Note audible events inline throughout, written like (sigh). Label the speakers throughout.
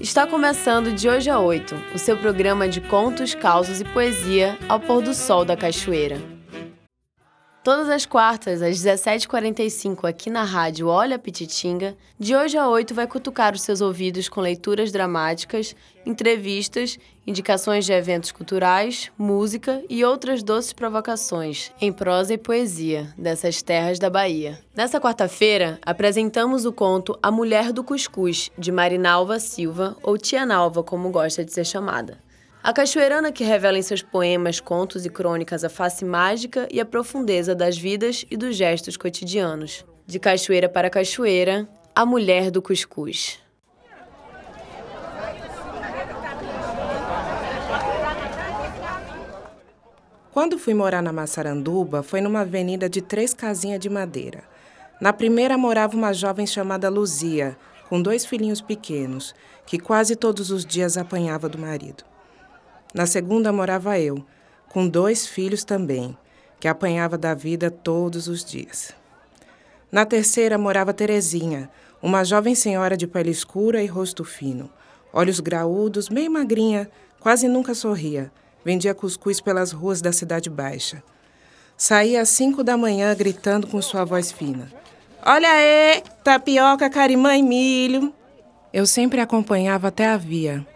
Speaker 1: Está começando de hoje a oito, o seu programa de contos, causos e poesia ao pôr do sol da cachoeira. Todas as quartas, às 17h45, aqui na rádio Olha Pititinga, de hoje a 8 vai cutucar os seus ouvidos com leituras dramáticas, entrevistas, indicações de eventos culturais, música e outras doces provocações, em prosa e poesia, dessas terras da Bahia. Nessa quarta-feira, apresentamos o conto A Mulher do Cuscuz, de Marinalva Silva, ou Tia Nalva, como gosta de ser chamada. A cachoeirana que revela em seus poemas, contos e crônicas a face mágica e a profundeza das vidas e dos gestos cotidianos. De cachoeira para cachoeira, a mulher do cuscuz.
Speaker 2: Quando fui morar na Massaranduba, foi numa avenida de três casinhas de madeira. Na primeira morava uma jovem chamada Luzia, com dois filhinhos pequenos, que quase todos os dias apanhava do marido. Na segunda morava eu, com dois filhos também, que apanhava da vida todos os dias. Na terceira morava Terezinha, uma jovem senhora de pele escura e rosto fino, olhos graúdos, meio magrinha, quase nunca sorria. Vendia cuscuz pelas ruas da Cidade Baixa. Saía às cinco da manhã gritando com sua voz fina. Olha aí, tapioca, carimã e milho. Eu sempre acompanhava até a via,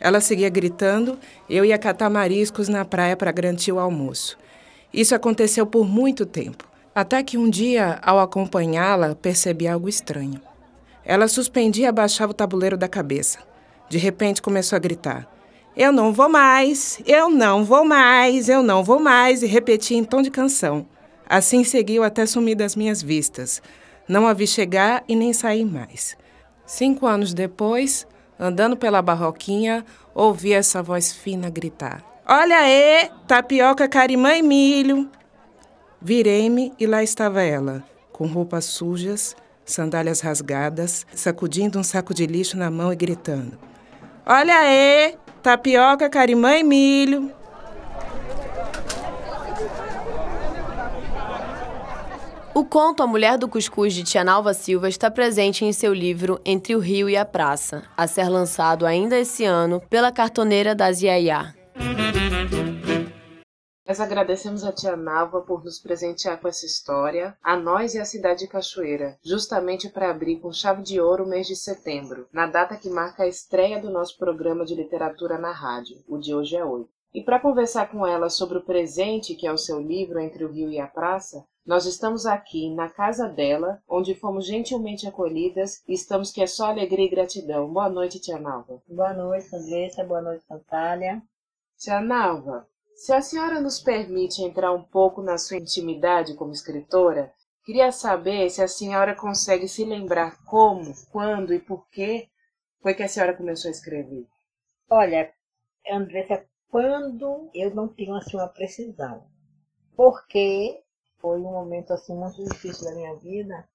Speaker 2: ela seguia gritando, eu ia catar mariscos na praia para garantir o almoço. Isso aconteceu por muito tempo, até que um dia, ao acompanhá-la, percebi algo estranho. Ela suspendia e abaixava o tabuleiro da cabeça. De repente começou a gritar: Eu não vou mais, eu não vou mais, eu não vou mais, e repetia em tom de canção. Assim seguiu até sumir das minhas vistas. Não a vi chegar e nem sair mais. Cinco anos depois, Andando pela barroquinha, ouvi essa voz fina gritar: Olha aí, tapioca, carimã e milho. Virei-me e lá estava ela, com roupas sujas, sandálias rasgadas, sacudindo um saco de lixo na mão e gritando: Olha aí, tapioca, carimã e milho.
Speaker 1: O conto A Mulher do Cuscuz de Tia Nalva Silva está presente em seu livro Entre o Rio e a Praça, a ser lançado ainda esse ano pela cartoneira da Ziaiá.
Speaker 3: Nós agradecemos a Tia Nalva por nos presentear com essa história, a nós e a cidade de Cachoeira, justamente para abrir com chave de ouro o mês de setembro, na data que marca a estreia do nosso programa de literatura na rádio. O de hoje é 8. E para conversar com ela sobre o presente que é o seu livro Entre o Rio e a Praça, nós estamos aqui na casa dela, onde fomos gentilmente acolhidas e estamos que é só alegria e gratidão. Boa noite, Tia Nalva.
Speaker 4: Boa noite, Andressa. Boa noite, Natália.
Speaker 3: Tia Nalva, se a senhora nos permite entrar um pouco na sua intimidade como escritora, queria saber se a senhora consegue se lembrar como, quando e por que foi que a senhora começou a escrever.
Speaker 4: Olha, Andressa, quando eu não tenho assim uma precisão. Porque foi um momento assim muito difícil da minha vida,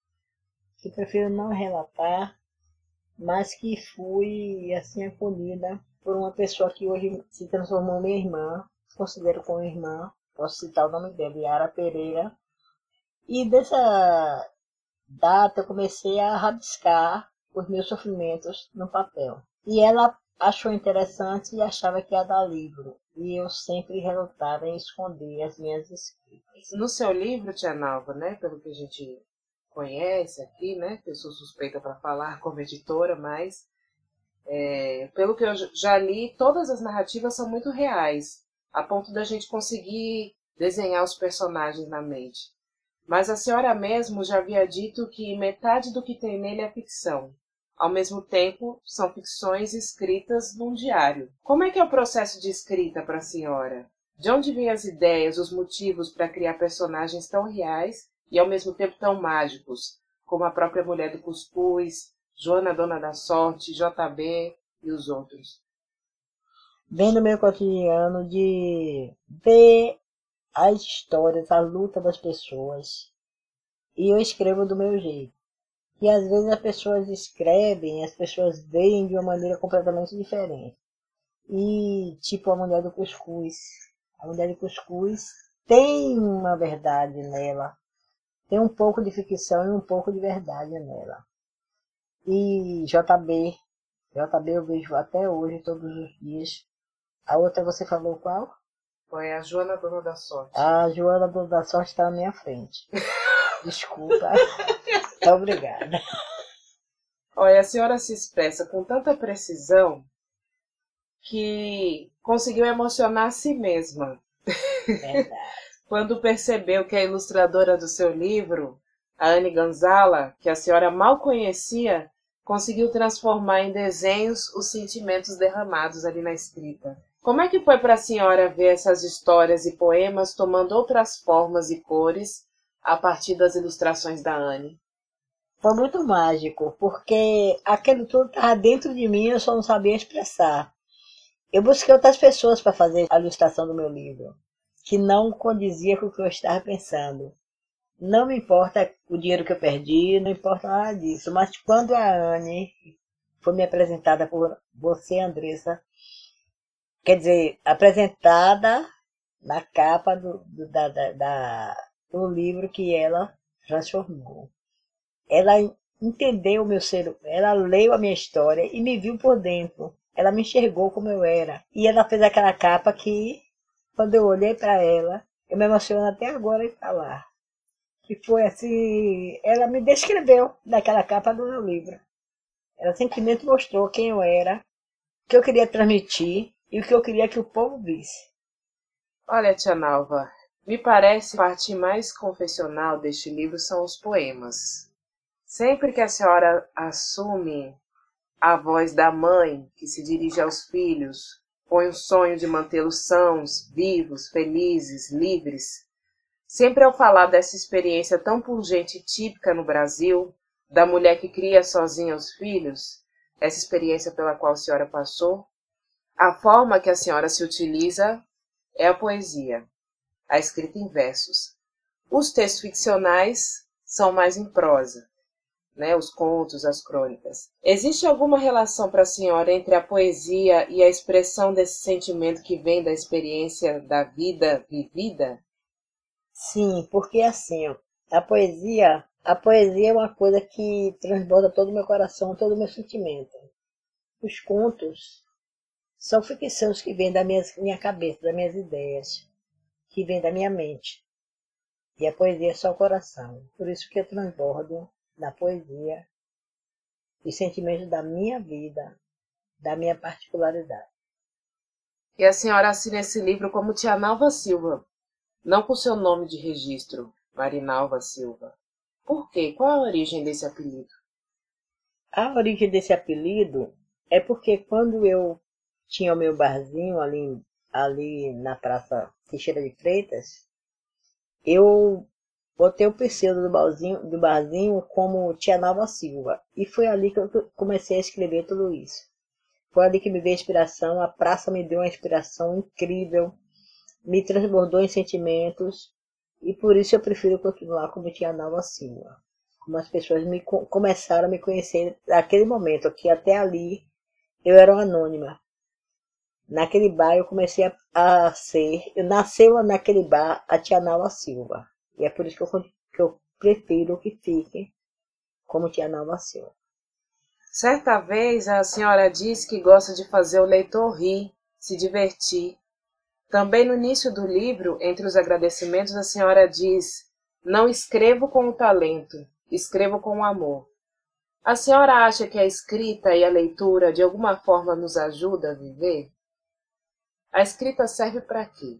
Speaker 4: que prefiro não relatar, mas que fui assim acolhida por uma pessoa que hoje se transformou minha irmã, considero como irmã, posso citar o nome dela, Yara Pereira. E dessa data eu comecei a rabiscar os meus sofrimentos no papel. E ela achou interessante e achava que ia dar livro. E eu sempre relutava em esconder as minhas escritas.
Speaker 3: No seu livro, Tia Nalva, né, pelo que a gente conhece aqui, né, que eu sou suspeita para falar como editora, mas é, pelo que eu já li, todas as narrativas são muito reais, a ponto da gente conseguir desenhar os personagens na mente. Mas a senhora mesmo já havia dito que metade do que tem nele é ficção. Ao mesmo tempo, são ficções escritas num diário. Como é que é o processo de escrita para a senhora? De onde vêm as ideias, os motivos para criar personagens tão reais e ao mesmo tempo tão mágicos, como a própria Mulher do Cuscuz, Joana Dona da Sorte, JB e os outros?
Speaker 4: Vem no meu cotidiano de ver as histórias, a luta das pessoas. E eu escrevo do meu jeito que às vezes as pessoas escrevem, as pessoas veem de uma maneira completamente diferente. E tipo a mulher do cuscuz. A mulher do cuscuz tem uma verdade nela. Tem um pouco de ficção e um pouco de verdade nela. E JB JB eu vejo até hoje, todos os dias. A outra você falou qual?
Speaker 3: Foi a Joana Dona da Sorte.
Speaker 4: A Joana Dona da Sorte está na minha frente. (laughs) Desculpa. (laughs) Obrigada.
Speaker 3: Olha, a senhora se expressa com tanta precisão que conseguiu emocionar a si mesma.
Speaker 4: Verdade. (laughs)
Speaker 3: Quando percebeu que a ilustradora do seu livro, a Anne Gonzala, que a senhora mal conhecia, conseguiu transformar em desenhos os sentimentos derramados ali na escrita. Como é que foi para a senhora ver essas histórias e poemas tomando outras formas e cores a partir das ilustrações da Anne?
Speaker 4: Foi muito mágico, porque aquele tudo estava dentro de mim, eu só não sabia expressar. Eu busquei outras pessoas para fazer a ilustração do meu livro, que não condizia com o que eu estava pensando. Não me importa o dinheiro que eu perdi, não importa nada disso, mas quando a Anne foi me apresentada por você, Andressa, quer dizer, apresentada na capa do, do, da, da, da, do livro que ela transformou. Ela entendeu o meu ser, ela leu a minha história e me viu por dentro. Ela me enxergou como eu era. E ela fez aquela capa que, quando eu olhei para ela, eu me emociono até agora em falar. Que foi assim, ela me descreveu daquela capa do meu livro. Ela simplesmente mostrou quem eu era, o que eu queria transmitir e o que eu queria que o povo visse.
Speaker 3: Olha, tia Nalva, me parece a parte mais confessional deste livro são os poemas. Sempre que a senhora assume a voz da mãe que se dirige aos filhos, põe o sonho de mantê-los sãos, vivos, felizes, livres. Sempre ao falar dessa experiência tão pungente e típica no Brasil, da mulher que cria sozinha os filhos, essa experiência pela qual a senhora passou, a forma que a senhora se utiliza é a poesia, a escrita em versos. Os textos ficcionais são mais em prosa né, os contos, as crônicas. Existe alguma relação para a senhora entre a poesia e a expressão desse sentimento que vem da experiência da vida vivida?
Speaker 4: Sim, porque assim, ó, a poesia, a poesia é uma coisa que transborda todo o meu coração, todo o meu sentimento. Os contos são ficções que vêm da minha, minha cabeça, das minhas ideias, que vêm da minha mente. E a poesia é só o coração. Por isso que eu transbordo da poesia, os sentimentos da minha vida, da minha particularidade.
Speaker 3: E a senhora assina esse livro como Tia Nalva Silva, não com seu nome de registro, Marinalva Silva. Por quê? Qual a origem desse apelido?
Speaker 4: A origem desse apelido é porque quando eu tinha o meu barzinho ali, ali na Praça Teixeira de Freitas, eu Botei o pseudo do barzinho, do barzinho como Tia Nova Silva. E foi ali que eu comecei a escrever tudo isso. Foi ali que me veio a inspiração. A praça me deu uma inspiração incrível. Me transbordou em sentimentos. E por isso eu prefiro continuar como Tia Nova Silva. Como as pessoas me começaram a me conhecer naquele momento, que até ali eu era anônima. Naquele bar eu comecei a, a ser, eu nasceu naquele bar a Tia Nova Silva. E é por isso que eu, que eu prefiro que fique como Tia Nalva Silva.
Speaker 3: Certa vez a senhora disse que gosta de fazer o leitor rir, se divertir. Também no início do livro, entre os agradecimentos, a senhora diz: Não escrevo com o talento, escrevo com o amor. A senhora acha que a escrita e a leitura de alguma forma nos ajuda a viver? A escrita serve para quê?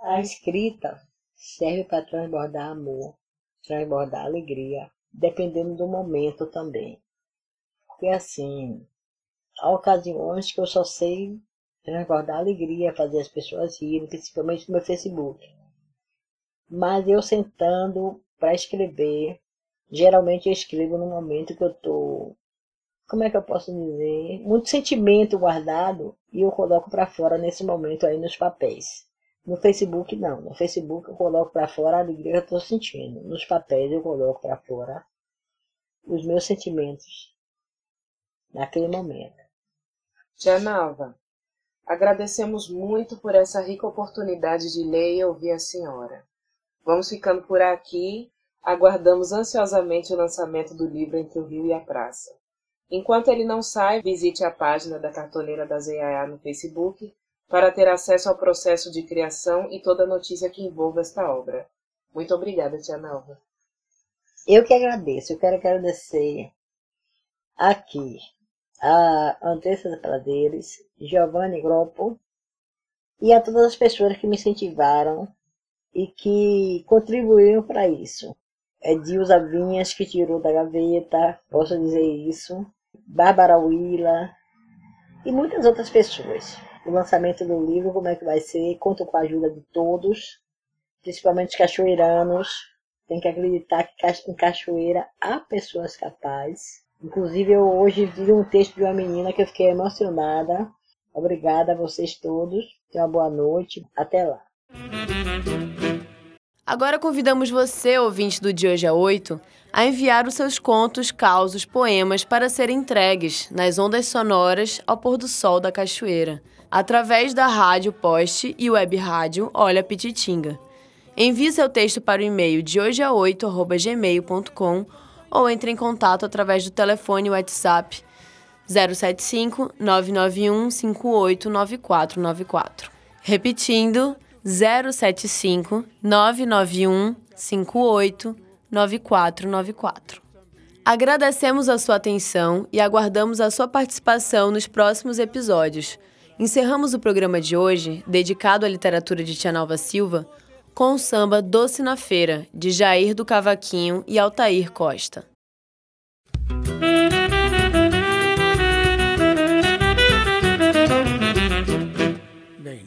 Speaker 4: A escrita serve para transbordar amor, transbordar alegria, dependendo do momento também. Porque assim, há ocasiões que eu só sei transbordar alegria, fazer as pessoas rirem, principalmente no meu Facebook. Mas eu sentando para escrever, geralmente eu escrevo no momento que eu tô, como é que eu posso dizer, muito sentimento guardado e eu coloco para fora nesse momento aí nos papéis. No Facebook não. No Facebook eu coloco para fora a alegria que eu estou sentindo. Nos papéis eu coloco para fora os meus sentimentos naquele momento.
Speaker 3: Tia Nalva, agradecemos muito por essa rica oportunidade de ler e ouvir a senhora. Vamos ficando por aqui. Aguardamos ansiosamente o lançamento do livro Entre o Rio e a Praça. Enquanto ele não sai, visite a página da Cartoleira da ZAA no Facebook para ter acesso ao processo de criação e toda notícia que envolva esta obra. Muito obrigada, Tia Nalva.
Speaker 4: Eu que agradeço. Eu quero agradecer aqui a Andressa Praderes, Giovanni Groppo e a todas as pessoas que me incentivaram e que contribuíram para isso. É Dilza Vinhas que tirou da gaveta, posso dizer isso. Bárbara Willa e muitas outras pessoas. O lançamento do livro, como é que vai ser? Conto com a ajuda de todos, principalmente os cachoeiranos. Tem que acreditar que em cachoeira há pessoas capazes. Inclusive, eu hoje vi um texto de uma menina que eu fiquei emocionada. Obrigada a vocês todos. Tenha uma boa noite. Até lá.
Speaker 1: Agora convidamos você, ouvinte do De Hoje a 8, a enviar os seus contos, causos, poemas para serem entregues nas ondas sonoras ao pôr do sol da cachoeira, através da rádio Poste e web rádio Olha Pititinga. Envie seu texto para o e-mail de hoje a 8@gmail.com ou entre em contato através do telefone WhatsApp 075 991 589494. Repetindo, 075 991 58 9494. Agradecemos a sua atenção e aguardamos a sua participação nos próximos episódios. Encerramos o programa de hoje, dedicado à literatura de Tia Nalva Silva, com o samba Doce na Feira, de Jair do Cavaquinho e Altair Costa.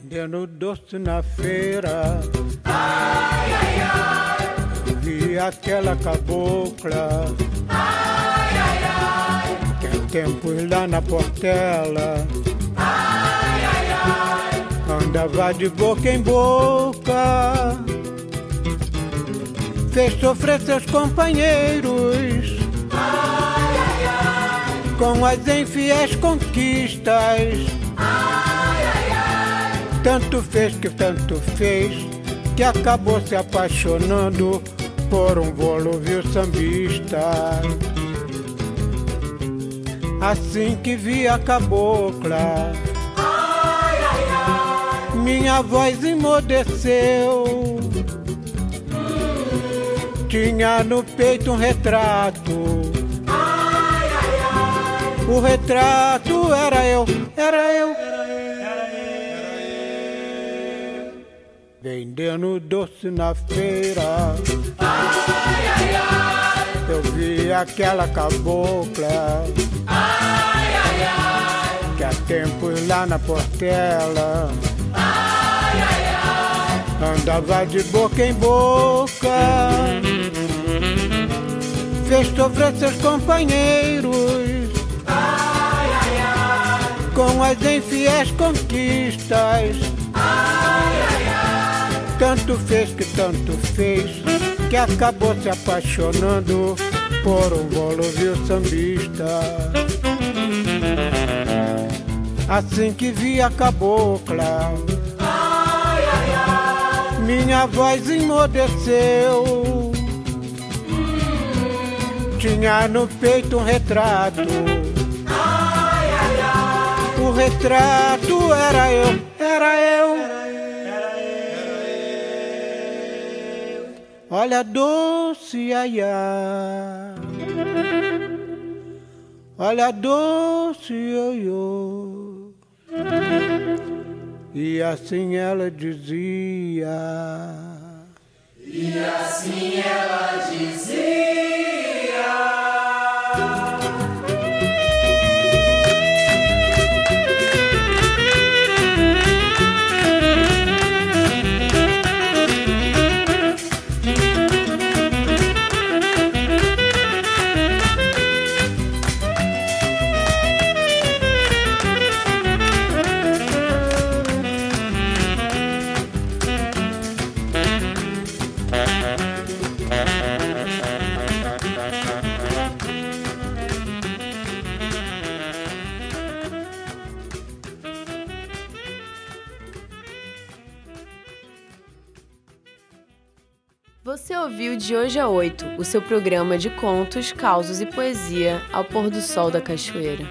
Speaker 5: vendendo doce na feira. Ai, ai, ai. Aquela cabocla. Ai, ai, ai. Tem tempos lá na portela. Ai, ai, ai. Andava de boca em boca. Fez sofrer seus companheiros. Ai, ai, ai. Com as infiéis conquistas. Tanto fez que tanto fez, que acabou se apaixonando por um volúvel sambista. Assim que vi a cabocla, ai, ai, ai. minha voz emudeceu. Tinha no peito um retrato. O retrato era eu, era eu. Vendendo doce na feira. Ai, ai, ai. Eu vi aquela cabocla. Ai, ai, ai. Que há tempos lá na portela. Ai, ai, ai. Andava de boca em boca. Fez sofrer seus companheiros. Ai, ai, ai. Com as infiéis conquistas. Ai, ai, tanto fez que tanto fez, que acabou se apaixonando por um volúvel sambista. Assim que vi a cabocla, ai, ai, ai. minha voz emudeceu. Tinha no peito um retrato. O retrato era eu, era eu. Olha doce aiá, olha doce ioiô. E assim ela dizia.
Speaker 1: De hoje a oito o seu programa de contos, causos e poesia ao pôr do sol da cachoeira.